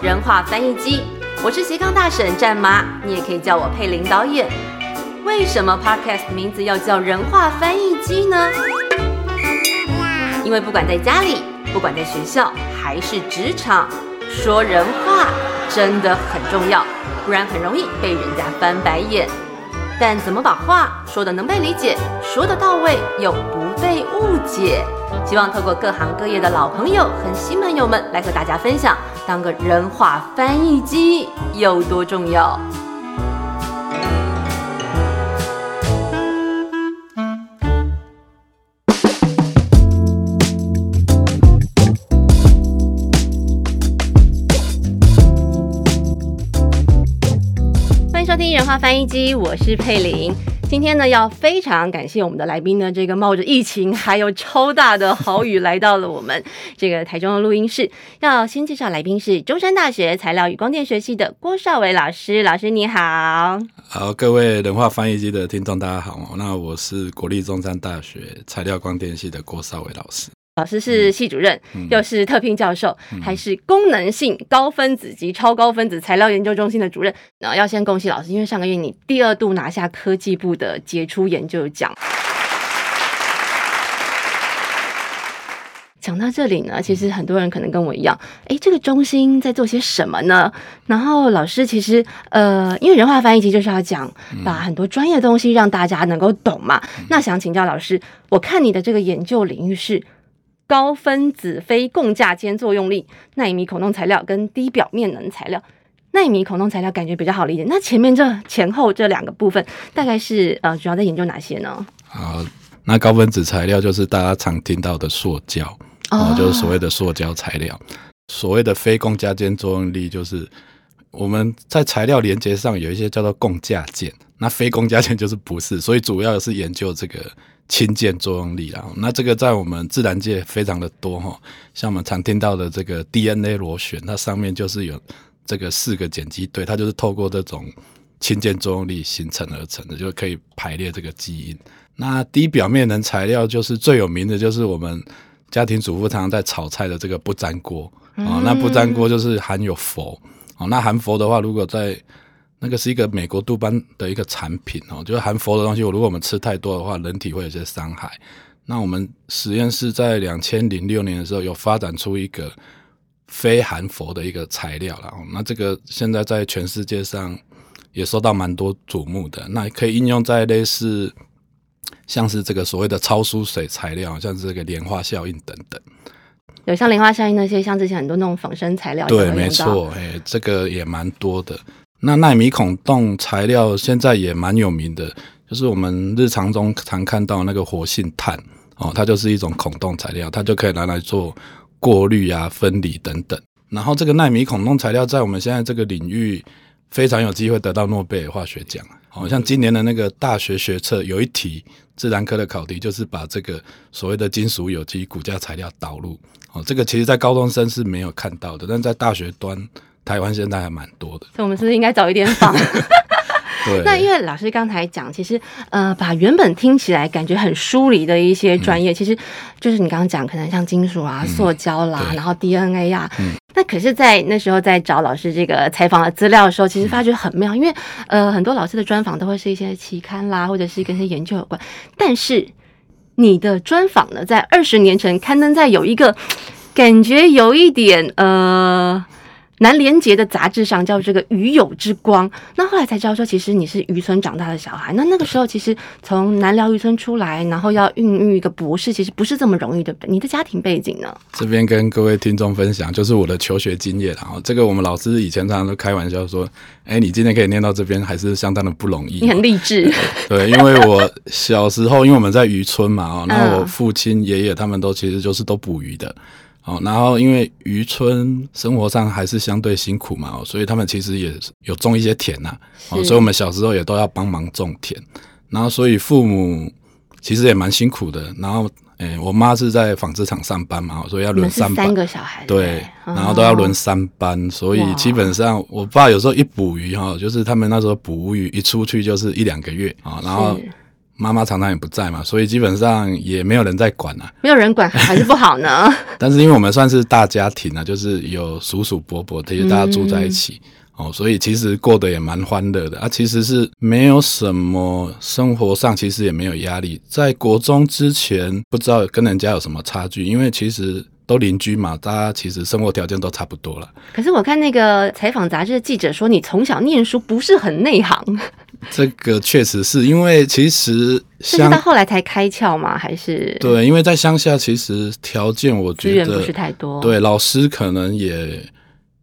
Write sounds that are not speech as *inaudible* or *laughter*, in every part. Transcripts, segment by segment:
人话翻译机，我是斜杠大婶战妈，你也可以叫我佩林导演。为什么 Podcast 名字要叫人话翻译机呢？因为不管在家里，不管在学校，还是职场，说人话真的很重要，不然很容易被人家翻白眼。但怎么把话说的能被理解，说的到位又不被误解？希望透过各行各业的老朋友和新朋友们来和大家分享，当个人话翻译机有多重要。欢迎收听人话翻译机，我是佩玲。今天呢，要非常感谢我们的来宾呢，这个冒着疫情还有超大的豪雨来到了我们这个台中的录音室。要先介绍来宾是中山大学材料与光电学系的郭少伟老师，老师你好。好，各位人话翻译机的听众大家好，那我是国立中山大学材料光电系的郭少伟老师。老师是系主任，又是特聘教授，还是功能性高分子及超高分子材料研究中心的主任。那要先恭喜老师，因为上个月你第二度拿下科技部的杰出研究奖。讲到这里呢，其实很多人可能跟我一样，诶，这个中心在做些什么呢？然后老师其实呃，因为人话翻译机就是要讲把很多专业的东西让大家能够懂嘛。那想请教老师，我看你的这个研究领域是。高分子非共价间作用力纳米孔洞材料跟低表面能材料，纳米孔洞材料感觉比较好理解。那前面这前后这两个部分，大概是呃主要在研究哪些呢？好，那高分子材料就是大家常听到的塑胶，哦，就是所谓的塑胶材料。所谓的非共价间作用力，就是我们在材料连接上有一些叫做共价键，那非共价键就是不是，所以主要是研究这个。氢键作用力啦，那这个在我们自然界非常的多哈，像我们常听到的这个 DNA 螺旋，它上面就是有这个四个碱基对，它就是透过这种氢键作用力形成而成的，就可以排列这个基因。那低表面能材料就是最有名的就是我们家庭主妇常常在炒菜的这个不粘锅啊，那不粘锅就是含有氟啊，那含氟的话，如果在那个是一个美国杜邦的一个产品哦，就是含氟的东西。如果我们吃太多的话，人体会有些伤害。那我们实验室在两千零六年的时候有发展出一个非含氟的一个材料了。那这个现在在全世界上也受到蛮多瞩目的。那可以应用在类似像是这个所谓的超疏水材料，像是这个莲花效应等等。有像莲花效应那些，像之前很多那种仿生材料，对，没错，哎，这个也蛮多的。那纳米孔洞材料现在也蛮有名的，就是我们日常中常看到那个活性炭哦，它就是一种孔洞材料，它就可以拿来做过滤啊、分离等等。然后这个纳米孔洞材料在我们现在这个领域非常有机会得到诺贝尔化学奖。好像今年的那个大学学测有一题自然科的考题，就是把这个所谓的金属有机骨架材料导入。哦，这个其实在高中生是没有看到的，但在大学端。台湾现在还蛮多的，所以我们是不是应该早一点访？*laughs* *laughs* 对。那因为老师刚才讲，其实呃，把原本听起来感觉很疏离的一些专业，其实就是你刚刚讲，可能像金属啊、塑胶啦，然后 DNA 呀。嗯。那可是，在那时候在找老师这个采访的资料的时候，其实发觉很妙，因为呃，很多老师的专访都会是一些期刊啦，或者是跟一些研究有关。但是你的专访呢，在二十年前刊登在有一个感觉有一点呃。南联杰的杂志上叫这个鱼友之光，那后来才知道说，其实你是渔村长大的小孩。那那个时候其实从南寮渔村出来，然后要孕育一个博士，其实不是这么容易，对不对？你的家庭背景呢？这边跟各位听众分享，就是我的求学经验。然后这个我们老师以前常常都开玩笑说，哎，你今天可以念到这边，还是相当的不容易。你很励志。对，因为我小时候，因为我们在渔村嘛，哦，*laughs* 然后我父亲、爷爷他们都其实就是都捕鱼的。哦，然后因为渔村生活上还是相对辛苦嘛，哦所以他们其实也有种一些田呐，哦，所以我们小时候也都要帮忙种田，然后所以父母其实也蛮辛苦的。然后，诶，我妈是在纺织厂上班嘛，所以要轮三三个小孩，对，然后都要轮三班，所以基本上我爸有时候一捕鱼哈，就是他们那时候捕鱼一出去就是一两个月啊，然后。妈妈常常也不在嘛，所以基本上也没有人在管啊。没有人管还是不好呢。*laughs* 但是因为我们算是大家庭啊，就是有叔叔伯伯这些大家住在一起。哦，所以其实过得也蛮欢乐的啊，其实是没有什么生活上其实也没有压力。在国中之前，不知道跟人家有什么差距，因为其实都邻居嘛，大家其实生活条件都差不多了。可是我看那个采访杂志的记者说，你从小念书不是很内行。*laughs* 这个确实是因为其实是到后来才开窍吗？还是对，因为在乡下其实条件我觉得不是太多，对老师可能也。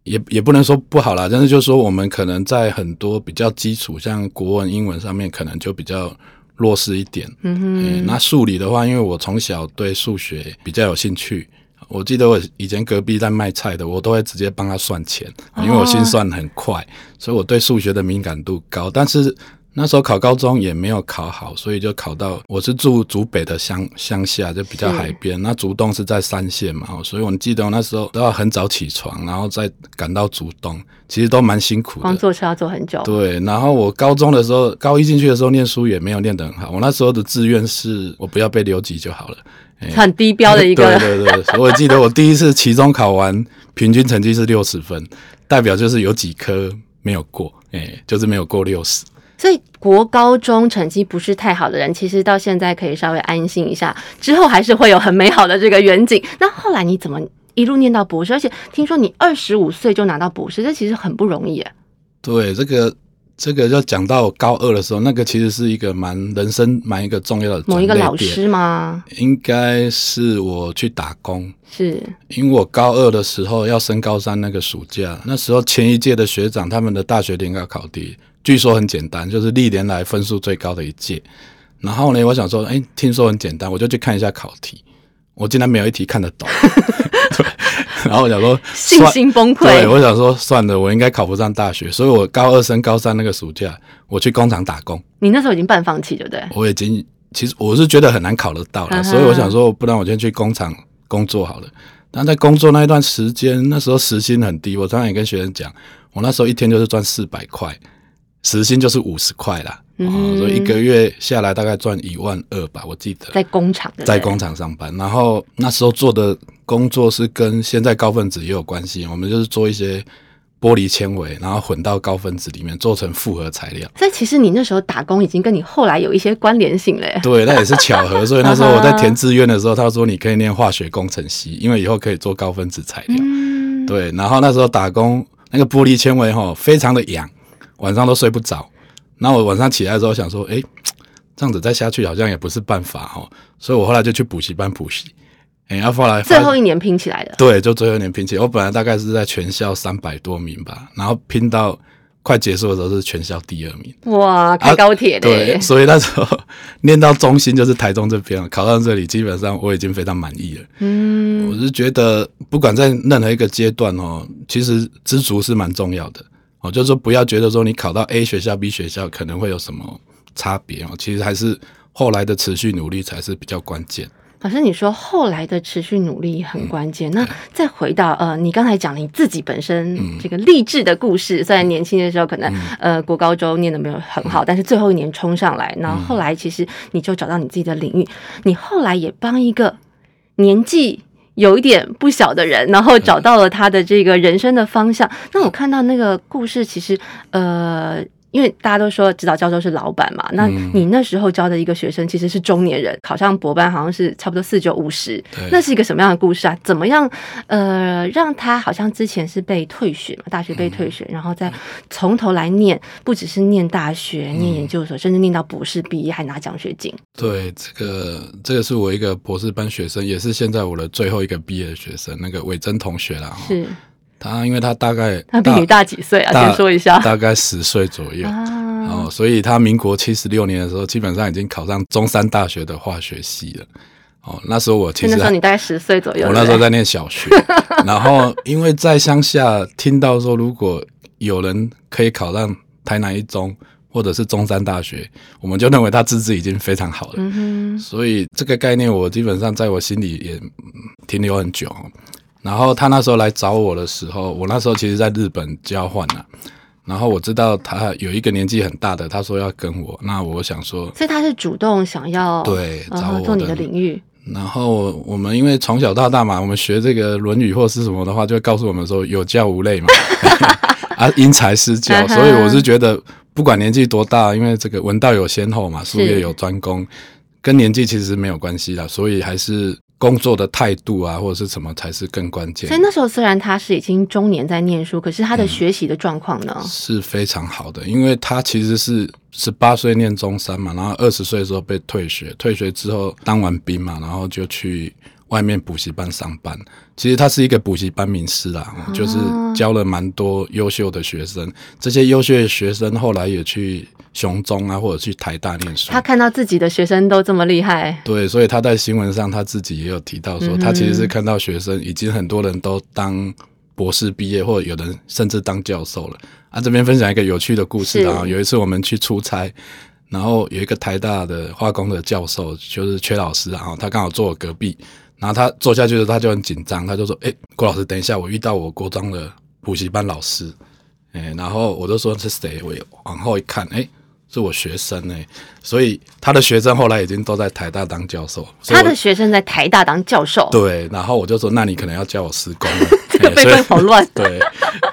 也也不能说不好啦，但是就是说我们可能在很多比较基础，像国文、英文上面，可能就比较弱势一点。嗯哼，那数理的话，因为我从小对数学比较有兴趣，我记得我以前隔壁在卖菜的，我都会直接帮他算钱，因为我心算很快，所以我对数学的敏感度高。但是那时候考高中也没有考好，所以就考到我是住竹北的乡乡下，就比较海边。那竹东是在三线嘛，所以我记得我那时候都要很早起床，然后再赶到竹东，其实都蛮辛苦的。光坐车要坐很久。对，然后我高中的时候，高一进去的时候念书也没有念得很好。我那时候的志愿是我不要被留级就好了，很低标的一个。对对对，我记得我第一次期中考完，平均成绩是六十分，代表就是有几科没有过，哎，就是没有过六十。所以国高中成绩不是太好的人，其实到现在可以稍微安心一下，之后还是会有很美好的这个远景。那后来你怎么一路念到博士？而且听说你二十五岁就拿到博士，这其实很不容易。对，这个这个要讲到高二的时候，那个其实是一个蛮人生蛮一个重要的某一个老师吗？应该是我去打工，是因为我高二的时候要升高三那个暑假，那时候前一届的学长他们的大学联考考题。据说很简单，就是历年来分数最高的一届。然后呢，我想说，哎，听说很简单，我就去看一下考题。我竟然没有一题看得懂。*laughs* 对，然后我想说，信心崩溃。对，我想说，算了，我应该考不上大学。所以我高二升高三那个暑假，我去工厂打工。你那时候已经半放弃，对不对？我已经，其实我是觉得很难考得到了，所以我想说，不然我先去工厂工作好了。但在工作那一段时间，那时候时薪很低，我常常也跟学生讲，我那时候一天就是赚四百块。时薪就是五十块啦，所以一个月下来大概赚一万二吧，我记得。在工厂，在工厂上班，然后那时候做的工作是跟现在高分子也有关系，我们就是做一些玻璃纤维，然后混到高分子里面做成复合材料。所以其实你那时候打工已经跟你后来有一些关联性了。对，那也是巧合。所以那时候我在填志愿的时候，他说你可以念化学工程系，因为以后可以做高分子材料。对，然后那时候打工那个玻璃纤维哈，非常的痒。晚上都睡不着，那我晚上起来的时候想说，哎，这样子再下去好像也不是办法哦，所以我后来就去补习班补习，哎，然后来最后一年拼起来的，对，就最后一年拼起来。我本来大概是在全校三百多名吧，然后拼到快结束的时候是全校第二名。哇，开高铁的，对，所以那时候念到中心就是台中这边，考到这里基本上我已经非常满意了。嗯，我是觉得不管在任何一个阶段哦，其实知足是蛮重要的。哦，就是说不要觉得说你考到 A 学校、B 学校可能会有什么差别哦，其实还是后来的持续努力才是比较关键。老师，你说后来的持续努力很关键，那再回到呃，你刚才讲你自己本身这个励志的故事，虽然年轻的时候可能呃国高中念的没有很好，但是最后一年冲上来，然后后来其实你就找到你自己的领域，你后来也帮一个年纪。有一点不小的人，然后找到了他的这个人生的方向。那我看到那个故事，其实呃。因为大家都说指导教授是老板嘛，那你那时候教的一个学生其实是中年人，考上博班好像是差不多四九五十，那是一个什么样的故事啊？怎么样呃让他好像之前是被退学嘛，大学被退学，然后再从头来念，不只是念大学、念研究所，甚至念到博士毕业还拿奖学金。对，这个这个是我一个博士班学生，也是现在我的最后一个毕业的学生，那个伟珍同学啦。是。他因为他大概 *laughs* 他比你大几岁啊？先说一下，大概十岁左右哦，所以他民国七十六年的时候，基本上已经考上中山大学的化学系了。哦，那时候我其实那时候你大概十岁左右，我那时候在念小学。*laughs* 然后因为在乡下听到说，如果有人可以考上台南一中或者是中山大学，我们就认为他资质已经非常好了。嗯所以这个概念我基本上在我心里也停留很久。然后他那时候来找我的时候，我那时候其实在日本交换了。然后我知道他有一个年纪很大的，他说要跟我，那我想说，所以他是主动想要对找我做你的领域。然后我们因为从小到大嘛，我们学这个《论语》或是什么的话，就会告诉我们说有教无类嘛，*laughs* 啊因材施教。所以我是觉得，不管年纪多大，因为这个文道有先后嘛，术业有专攻，跟年纪其实没有关系的，所以还是。工作的态度啊，或者是什么才是更关键。所以那时候虽然他是已经中年在念书，可是他的学习的状况呢是非常好的，因为他其实是十八岁念中三嘛，然后二十岁的时候被退学，退学之后当完兵嘛，然后就去。外面补习班上班，其实他是一个补习班名师啊，就是教了蛮多优秀的学生。这些优秀的学生后来也去雄中啊，或者去台大念书。他看到自己的学生都这么厉害，对，所以他在新闻上他自己也有提到说，他其实是看到学生已经很多人都当博士毕业，或者有人甚至当教授了。啊，这边分享一个有趣的故事啊，有一次我们去出差，然后有一个台大的化工的教授，就是缺老师啊，他刚好坐我隔壁。然后他坐下去的时候，他就很紧张，他就说：“哎，郭老师，等一下，我遇到我国中的补习班老师。”哎，然后我就说：“是谁？”我往后一看，哎，是我学生哎，所以他的学生后来已经都在台大当教授。他的学生在台大当教授。对，然后我就说：“那你可能要教我施工了。*laughs* ”这个辈分好乱。*laughs* 对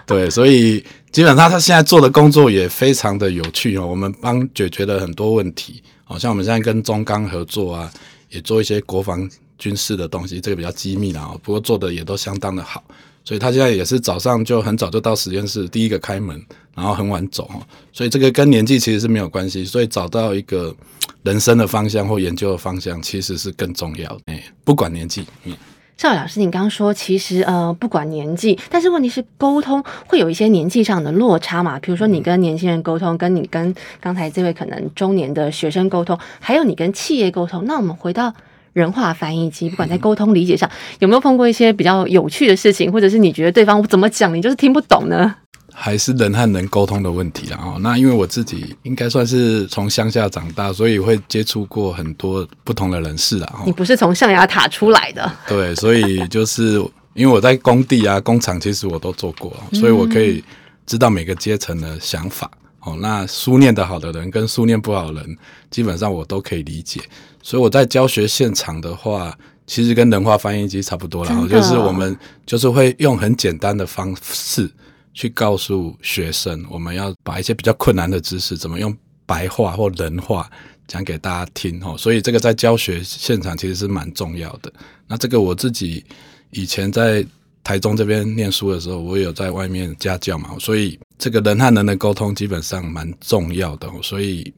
对，所以基本上他现在做的工作也非常的有趣哦。我们帮解决了很多问题，好像我们现在跟中钢合作啊，也做一些国防。军事的东西，这个比较机密了不过做的也都相当的好，所以他现在也是早上就很早就到实验室，第一个开门，然后很晚走所以这个跟年纪其实是没有关系，所以找到一个人生的方向或研究的方向，其实是更重要的。哎，不管年纪。嗯，邵老师，你刚刚说其实呃不管年纪，但是问题是沟通会有一些年纪上的落差嘛？比如说你跟年轻人沟通，跟你跟刚才这位可能中年的学生沟通，还有你跟企业沟通，那我们回到。人话翻译机，不管在沟通理解上有没有碰过一些比较有趣的事情，或者是你觉得对方怎么讲你就是听不懂呢？还是人和人沟通的问题啊？那因为我自己应该算是从乡下长大，所以会接触过很多不同的人士啊。你不是从象牙塔出来的？对，所以就是因为我在工地啊、工厂，其实我都做过，所以我可以知道每个阶层的想法。哦，那书念得好的人跟书念不好的人，基本上我都可以理解。所以我在教学现场的话，其实跟人话翻译机差不多了，就是我们就是会用很简单的方式去告诉学生，我们要把一些比较困难的知识，怎么用白话或人话讲给大家听。哦，所以这个在教学现场其实是蛮重要的。那这个我自己以前在台中这边念书的时候，我有在外面家教嘛，所以。这个人和人的沟通基本上蛮重要的，所以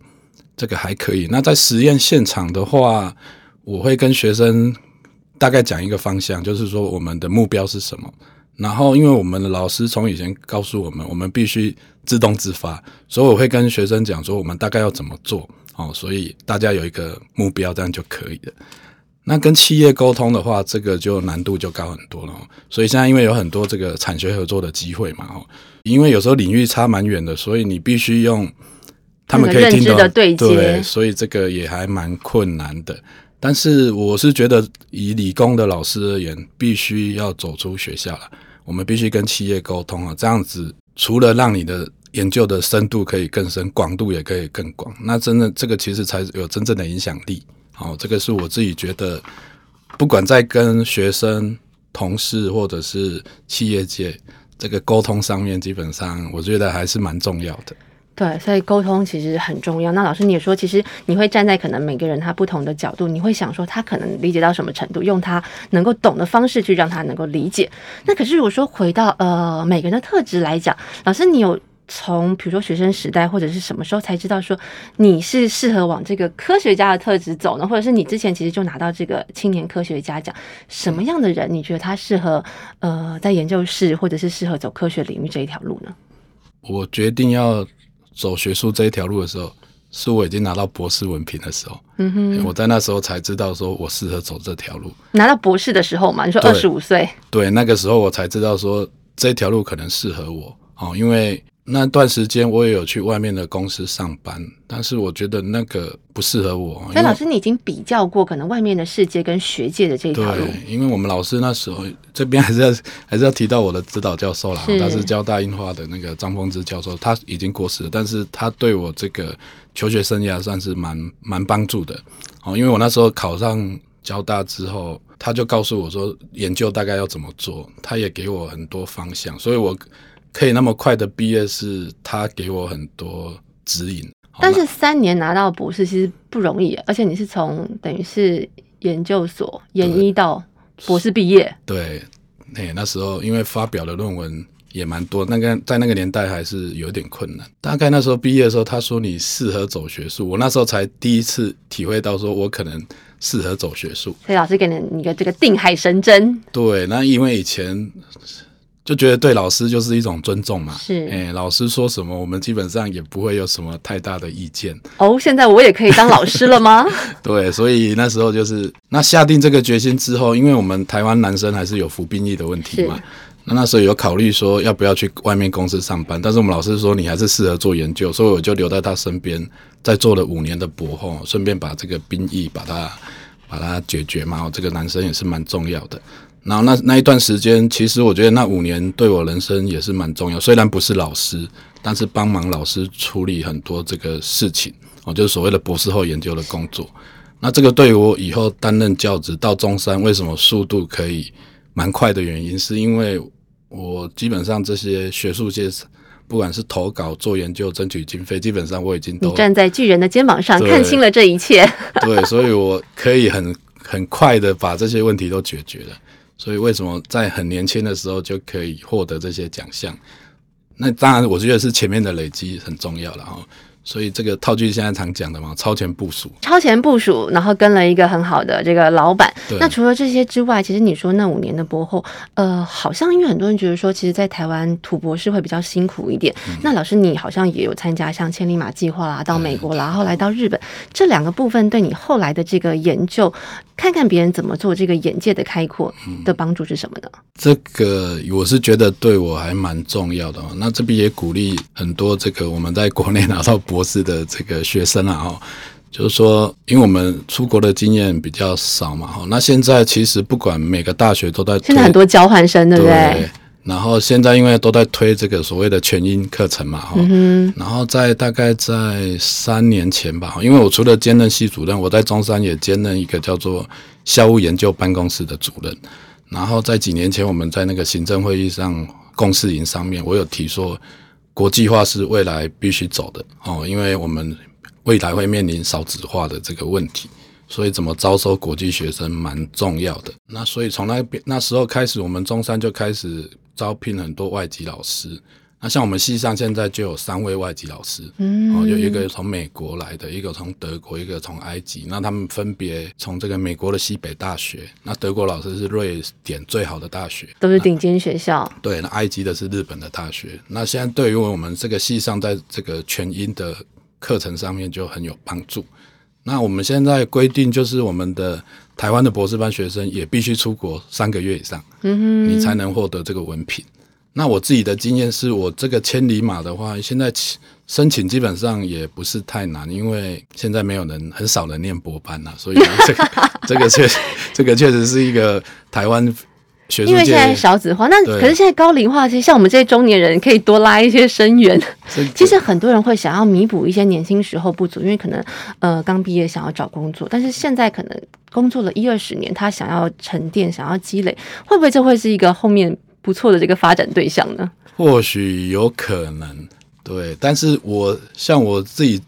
这个还可以。那在实验现场的话，我会跟学生大概讲一个方向，就是说我们的目标是什么。然后，因为我们的老师从以前告诉我们，我们必须自动自发，所以我会跟学生讲说，我们大概要怎么做哦。所以大家有一个目标，这样就可以了。那跟企业沟通的话，这个就难度就高很多了。所以现在因为有很多这个产学合作的机会嘛，哦。因为有时候领域差蛮远的，所以你必须用他们可以听的对接，所以这个也还蛮困难的。但是我是觉得，以理工的老师而言，必须要走出学校了。我们必须跟企业沟通啊，这样子除了让你的研究的深度可以更深，广度也可以更广，那真的这个其实才有真正的影响力。好，这个是我自己觉得，不管在跟学生、同事或者是企业界。这个沟通上面，基本上我觉得还是蛮重要的。对，所以沟通其实很重要。那老师，你也说，其实你会站在可能每个人他不同的角度，你会想说他可能理解到什么程度，用他能够懂的方式去让他能够理解。那可是如果说回到呃每个人的特质来讲，老师你有？从比如说学生时代或者是什么时候才知道说你是适合往这个科学家的特质走呢？或者是你之前其实就拿到这个青年科学家奖？什么样的人你觉得他适合呃在研究室或者是适合走科学领域这一条路呢？我决定要走学术这一条路的时候，是我已经拿到博士文凭的时候。嗯哼，我在那时候才知道说我适合走这条路。拿到博士的时候嘛，你说二十五岁？对，那个时候我才知道说这条路可能适合我哦，因为。那段时间我也有去外面的公司上班，但是我觉得那个不适合我。所以老师，你已经比较过可能外面的世界跟学界的这条路。对，因为我们老师那时候这边还是要还是要提到我的指导教授啦，他是交大樱花的那个张丰之教授，他已经过世了，但是他对我这个求学生涯算是蛮蛮帮助的。哦，因为我那时候考上交大之后，他就告诉我说研究大概要怎么做，他也给我很多方向，所以我。可以那么快的毕业，是他给我很多指引。但是三年拿到博士其实不容易，而且你是从等于是研究所研一到博士毕业。对，哎，那时候因为发表的论文也蛮多，那个在那个年代还是有点困难。大概那时候毕业的时候，他说你适合走学术，我那时候才第一次体会到，说我可能适合走学术。所以老师给你一个这个定海神针。对，那因为以前。就觉得对老师就是一种尊重嘛，是，哎，老师说什么，我们基本上也不会有什么太大的意见。哦，现在我也可以当老师了吗？*laughs* 对，所以那时候就是那下定这个决心之后，因为我们台湾男生还是有服兵役的问题嘛，那那时候有考虑说要不要去外面公司上班，但是我们老师说你还是适合做研究，所以我就留在他身边，再做了五年的博后，顺便把这个兵役把它把它解决嘛。这个男生也是蛮重要的。然后那那一段时间，其实我觉得那五年对我人生也是蛮重要。虽然不是老师，但是帮忙老师处理很多这个事情，哦，就是所谓的博士后研究的工作。那这个对于我以后担任教职到中山，为什么速度可以蛮快的原因，是因为我基本上这些学术界，不管是投稿、做研究、争取经费，基本上我已经都站在巨人的肩膀上，看清了这一切。对，所以我可以很很快的把这些问题都解决了。所以，为什么在很年轻的时候就可以获得这些奖项？那当然，我觉得是前面的累积很重要了哈。所以这个套句现在常讲的嘛，超前部署，超前部署，然后跟了一个很好的这个老板。那除了这些之外，其实你说那五年的博后，呃，好像因为很多人觉得说，其实，在台湾土博士会比较辛苦一点。那老师，你好像也有参加像千里马计划啦，到美国啦，后来到日本，这两个部分对你后来的这个研究，看看别人怎么做这个眼界的开阔的帮助是什么呢？这个我是觉得对我还蛮重要的。那这边也鼓励很多这个我们在国内拿到博。博士的这个学生啊，哈，就是说，因为我们出国的经验比较少嘛，哈，那现在其实不管每个大学都在，现在很多交换生，对不对？然后现在因为都在推这个所谓的全英课程嘛，哈，然后在大概在三年前吧，因为我除了兼任系主任，我在中山也兼任一个叫做校务研究办公室的主任。然后在几年前，我们在那个行政会议上共事营上面，我有提说。国际化是未来必须走的哦，因为我们未来会面临少子化的这个问题，所以怎么招收国际学生蛮重要的。那所以从那边那时候开始，我们中山就开始招聘很多外籍老师。那像我们系上现在就有三位外籍老师，嗯，哦，有一个从美国来的，一个从德国，一个从埃及。那他们分别从这个美国的西北大学，那德国老师是瑞典最好的大学，都是顶尖学校。对，那埃及的是日本的大学。那现在对于我们这个系上，在这个全英的课程上面就很有帮助。那我们现在规定就是我们的台湾的博士班学生也必须出国三个月以上，你才能获得这个文凭。那我自己的经验是，我这个千里马的话，现在申请基本上也不是太难，因为现在没有人很少人念博班呐，所以这个 *laughs* 这个确这个确实是一个台湾学术因为现在少子化，那可是现在高龄化，其实像我们这些中年人可以多拉一些生源。其实很多人会想要弥补一些年轻时候不足，因为可能呃刚毕业想要找工作，但是现在可能工作了一二十年，他想要沉淀，想要积累，会不会这会是一个后面？不错的这个发展对象呢，或许有可能，对。但是我像我自己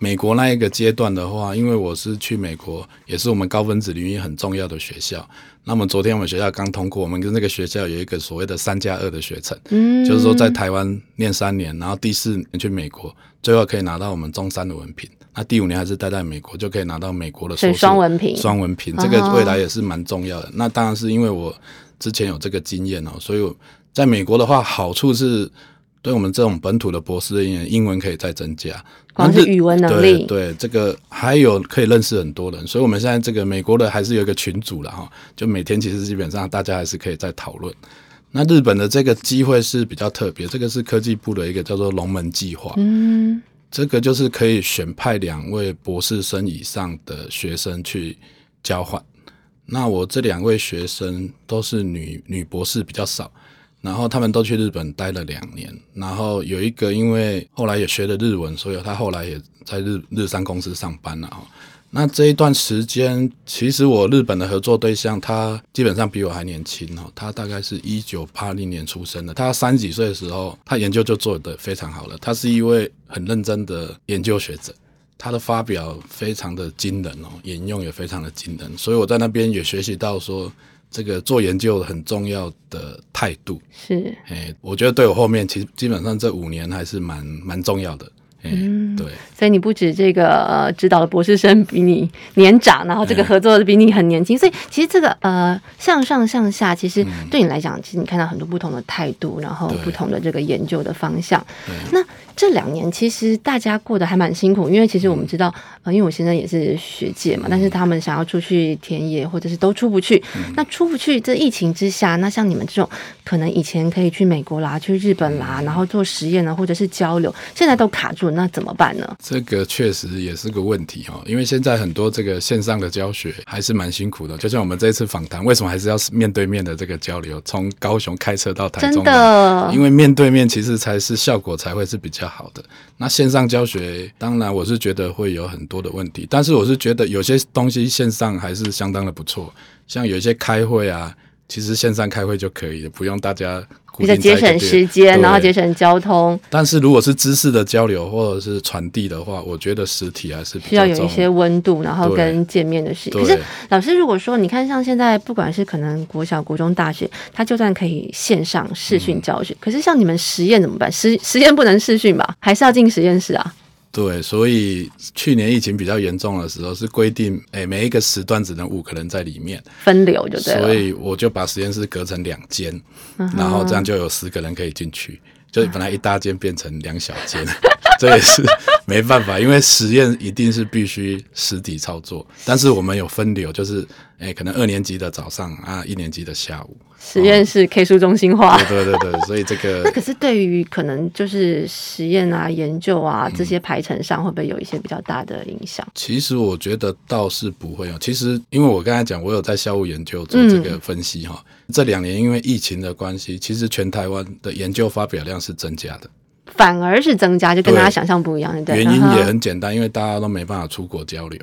美国那一个阶段的话，因为我是去美国，也是我们高分子领域很重要的学校。那么昨天我们学校刚通过，我们跟那个学校有一个所谓的三加二的学程，嗯，就是说在台湾念三年，然后第四年去美国，最后可以拿到我们中山的文凭。那第五年还是待在美国，就可以拿到美国的双文凭。双文凭这个未来也是蛮重要的。那当然是因为我。之前有这个经验哦，所以在美国的话，好处是对我们这种本土的博士人员，英文可以再增加，光是语文能力，对这个还有可以认识很多人，所以我们现在这个美国的还是有一个群组了哈，就每天其实基本上大家还是可以在讨论。那日本的这个机会是比较特别，这个是科技部的一个叫做龙门计划。嗯，这个就是可以选派两位博士生以上的学生去交换。那我这两位学生都是女女博士比较少，然后他们都去日本待了两年，然后有一个因为后来也学了日文，所以他后来也在日日商公司上班了哈。那这一段时间，其实我日本的合作对象，他基本上比我还年轻哦，他大概是一九八零年出生的，他三十几岁的时候，他研究就做得非常好了，他是一位很认真的研究学者。他的发表非常的惊人哦，引用也非常的惊人，所以我在那边也学习到说，这个做研究很重要的态度是，哎，我觉得对我后面其实基本上这五年还是蛮蛮重要的。嗯，对，所以你不止这个呃，指导的博士生比你年长，然后这个合作的比你很年轻，所以其实这个呃向上向下，其实对你来讲，其实你看到很多不同的态度，然后不同的这个研究的方向。那这两年其实大家过得还蛮辛苦，因为其实我们知道，呃，因为我现在也是学姐嘛，但是他们想要出去田野或者是都出不去，那出不去，这疫情之下，那像你们这种可能以前可以去美国啦、去日本啦，然后做实验呢，或者是交流，现在都卡住。那怎么办呢？这个确实也是个问题哈，因为现在很多这个线上的教学还是蛮辛苦的。就像我们这一次访谈，为什么还是要面对面的这个交流？从高雄开车到台中，真的，因为面对面其实才是效果才会是比较好的。那线上教学，当然我是觉得会有很多的问题，但是我是觉得有些东西线上还是相当的不错，像有一些开会啊。其实线上开会就可以了，不用大家比较节省时间，然后节省交通。但是如果是知识的交流或者是传递的话，我觉得实体还是需要有一些温度，然后跟见面的事。可是老师，如果说你看像现在，不管是可能国小、国中、大学，他就算可以线上视讯教学，可是像你们实验怎么办？实实验不能视讯吧？还是要进实验室啊？对，所以去年疫情比较严重的时候，是规定，哎，每一个时段只能五个人在里面分流，就对所以我就把实验室隔成两间，然后这样就有十个人可以进去，就本来一大间变成两小间，*laughs* 这也是没办法，因为实验一定是必须实体操作，但是我们有分流，就是。哎，可能二年级的早上啊，一年级的下午，实验室 K 书中心化，对对对，所以这个那可是对于可能就是实验啊、研究啊这些排程上，会不会有一些比较大的影响？其实我觉得倒是不会哦。其实因为我刚才讲，我有在校务研究做这个分析哈。这两年因为疫情的关系，其实全台湾的研究发表量是增加的，反而是增加，就跟大家想象不一样。原因也很简单，因为大家都没办法出国交流。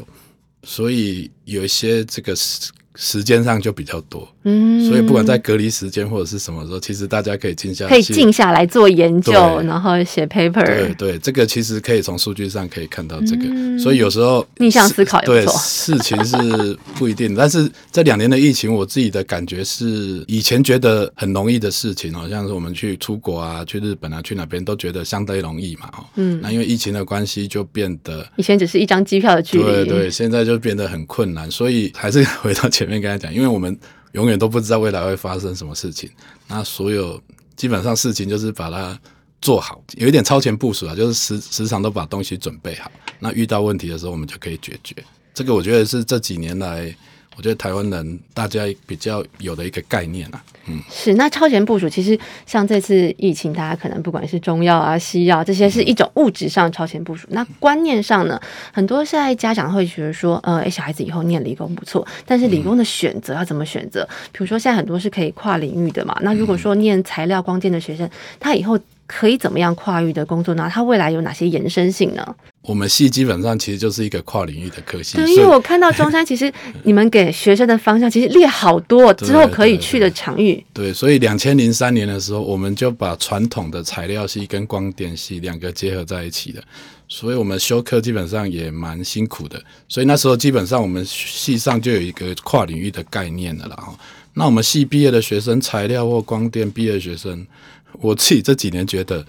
所以有一些这个时时间上就比较多，嗯，所以不管在隔离时间或者是什么时候，其实大家可以静下，可以静下来做研究，然后写 paper。对对，这个其实可以从数据上可以看到这个。所以有时候逆向思考对事情是不一定，但是这 *laughs* 两年的疫情，我自己的感觉是，以前觉得很容易的事情，好像是我们去出国啊，去日本啊，去哪边都觉得相对容易嘛，哦，嗯，那因为疫情的关系，就变得以前只是一张机票的距离，对对，现在就变得很困难，所以还是回到前面跟他讲，因为我们永远都不知道未来会发生什么事情，那所有基本上事情就是把它做好，有一点超前部署啊，就是时时常都把东西准备好，那遇到问题的时候我们就可以解决。这个我觉得是这几年来。我觉得台湾人大家比较有的一个概念啊，嗯，是那超前部署，其实像这次疫情，大家可能不管是中药啊、西药，这些是一种物质上超前部署。那观念上呢，很多现在家长会觉得说，呃，小孩子以后念理工不错，但是理工的选择要怎么选择？比如说现在很多是可以跨领域的嘛，那如果说念材料光电的学生，他以后可以怎么样跨域的工作呢？它未来有哪些延伸性呢？我们系基本上其实就是一个跨领域的科系。对，因为我看到中山，其实你们给学生的方向其实列好多之后可以去的场域。*laughs* 对，所以两千零三年的时候，我们就把传统的材料系跟光电系两个结合在一起的。所以我们修课基本上也蛮辛苦的。所以那时候基本上我们系上就有一个跨领域的概念的了哈。那我们系毕业的学生，材料或光电毕业的学生，*laughs* 我自己这几年觉得。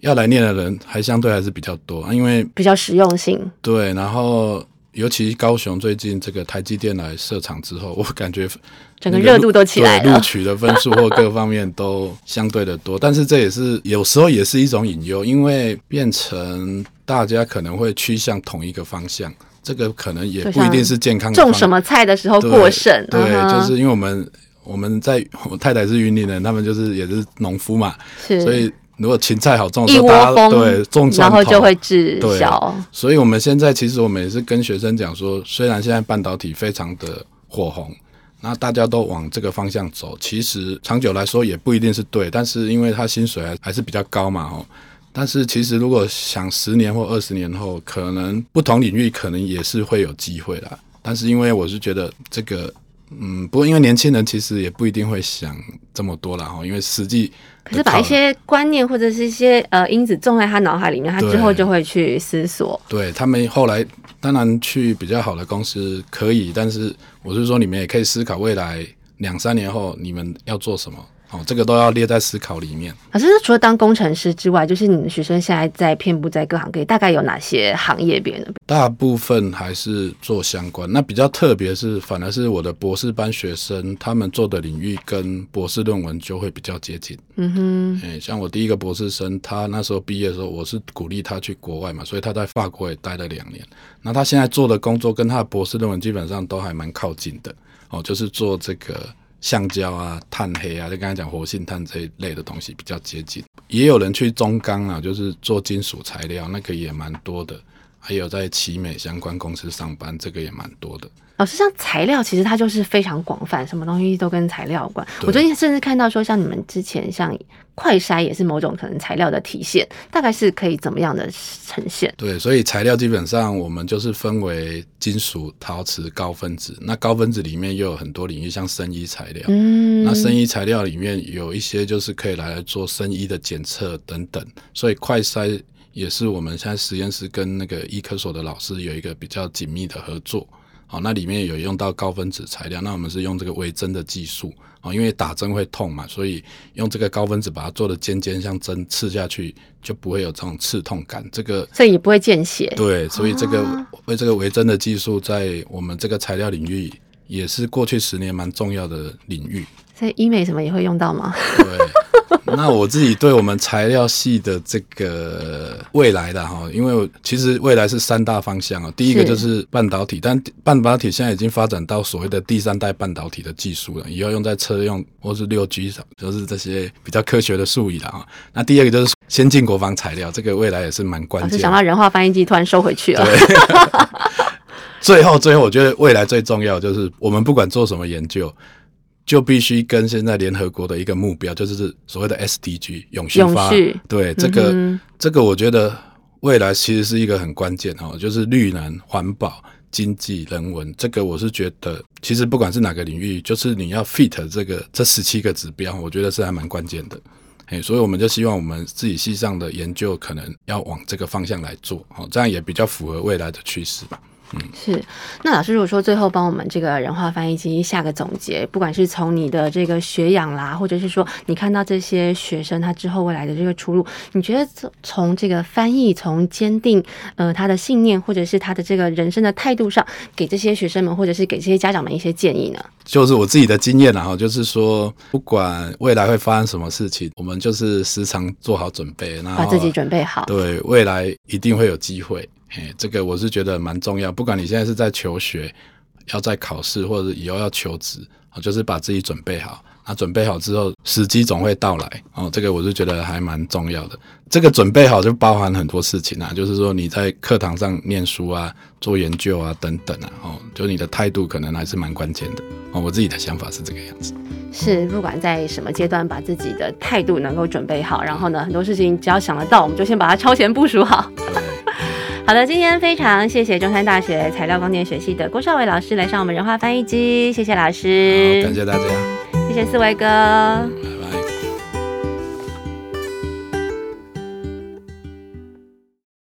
要来念的人还相对还是比较多，因为比较实用性。对，然后尤其高雄最近这个台积电来设厂之后，*laughs* 我感觉整个热度都起来了，录取的分数或各方面都相对的多。但是这也是有时候也是一种隐忧，因为变成大家可能会趋向同一个方向，这个可能也不一定是健康。种什么菜的时候过剩，对，就是因为我们。我们在我太太是云林人，他们就是也是农夫嘛，所以如果芹菜好种，一窝蜂，对，种然后就会滞销。所以我们现在其实我们也是跟学生讲说，虽然现在半导体非常的火红，那大家都往这个方向走，其实长久来说也不一定是对，但是因为他薪水还还是比较高嘛，哦。但是其实如果想十年或二十年后，可能不同领域可能也是会有机会啦。但是因为我是觉得这个。嗯，不过因为年轻人其实也不一定会想这么多了哈，因为实际可是把一些观念或者是一些呃因子种在他脑海里面，他之后就会去思索。对他们后来当然去比较好的公司可以，但是我是说你们也可以思考未来两三年后你们要做什么。哦，这个都要列在思考里面。老师，除了当工程师之外，就是你的学生现在在遍布在各行各业，大概有哪些行业别呢？大部分还是做相关。那比较特别是，反而是我的博士班学生，他们做的领域跟博士论文就会比较接近。嗯哼，哎，像我第一个博士生，他那时候毕业的时候，我是鼓励他去国外嘛，所以他在法国也待了两年。那他现在做的工作跟他的博士论文基本上都还蛮靠近的。哦，就是做这个。橡胶啊，碳黑啊，就刚才讲活性炭这一类的东西比较接近。也有人去中钢啊，就是做金属材料，那个也蛮多的。还有在奇美相关公司上班，这个也蛮多的。老师，像材料其实它就是非常广泛，什么东西都跟材料有关。我最近甚至看到说，像你们之前像快筛也是某种可能材料的体现，大概是可以怎么样的呈现？对，所以材料基本上我们就是分为金属、陶瓷、高分子。那高分子里面又有很多领域，像生医材料。嗯，那生医材料里面有一些就是可以来做生医的检测等等。所以快筛也是我们现在实验室跟那个医科所的老师有一个比较紧密的合作。好，那里面有用到高分子材料，那我们是用这个微针的技术啊，因为打针会痛嘛，所以用这个高分子把它做的尖尖，像针刺下去就不会有这种刺痛感。这个所以也不会见血。对，所以这个为这个微针的技术在我们这个材料领域也是过去十年蛮重要的领域。所以医美什么也会用到吗？对。那我自己对我们材料系的这个未来的哈，因为其实未来是三大方向啊。第一个就是半导体，但半导体现在已经发展到所谓的第三代半导体的技术了，以后用在车用或是六 G 上，就是这些比较科学的术语了啊。那第二个就是先进国防材料，这个未来也是蛮关键。想到人化翻译机突然收回去了。*laughs* 最后，最后，我觉得未来最重要就是我们不管做什么研究。就必须跟现在联合国的一个目标，就是所谓的 SDG 永续发。对这个，这个我觉得未来其实是一个很关键哦，就是绿能、环保、经济、人文。这个我是觉得，其实不管是哪个领域，就是你要 fit 这个这十七个指标，我觉得是还蛮关键的。哎，所以我们就希望我们自己系上的研究可能要往这个方向来做，好，这样也比较符合未来的趋势吧。是，那老师如果说最后帮我们这个人话翻译机下个总结，不管是从你的这个学养啦，或者是说你看到这些学生他之后未来的这个出路，你觉得从从这个翻译，从坚定呃他的信念，或者是他的这个人生的态度上，给这些学生们，或者是给这些家长们一些建议呢？就是我自己的经验啦，哈，就是说不管未来会发生什么事情，我们就是时常做好准备，然后把自己准备好，对未来一定会有机会。哎，这个我是觉得蛮重要。不管你现在是在求学，要在考试，或者以后要求职，啊，就是把自己准备好。那准备好之后，时机总会到来。哦，这个我是觉得还蛮重要的。这个准备好就包含很多事情啊，就是说你在课堂上念书啊、做研究啊等等啊，哦，就你的态度可能还是蛮关键的。哦，我自己的想法是这个样子。是，不管在什么阶段，把自己的态度能够准备好，然后呢，很多事情只要想得到，我们就先把它超前部署好。*laughs* 好的，今天非常谢谢中山大学材料光电学系的郭少伟老师来上我们人话翻译机，谢谢老师，感谢大家，谢谢四维哥。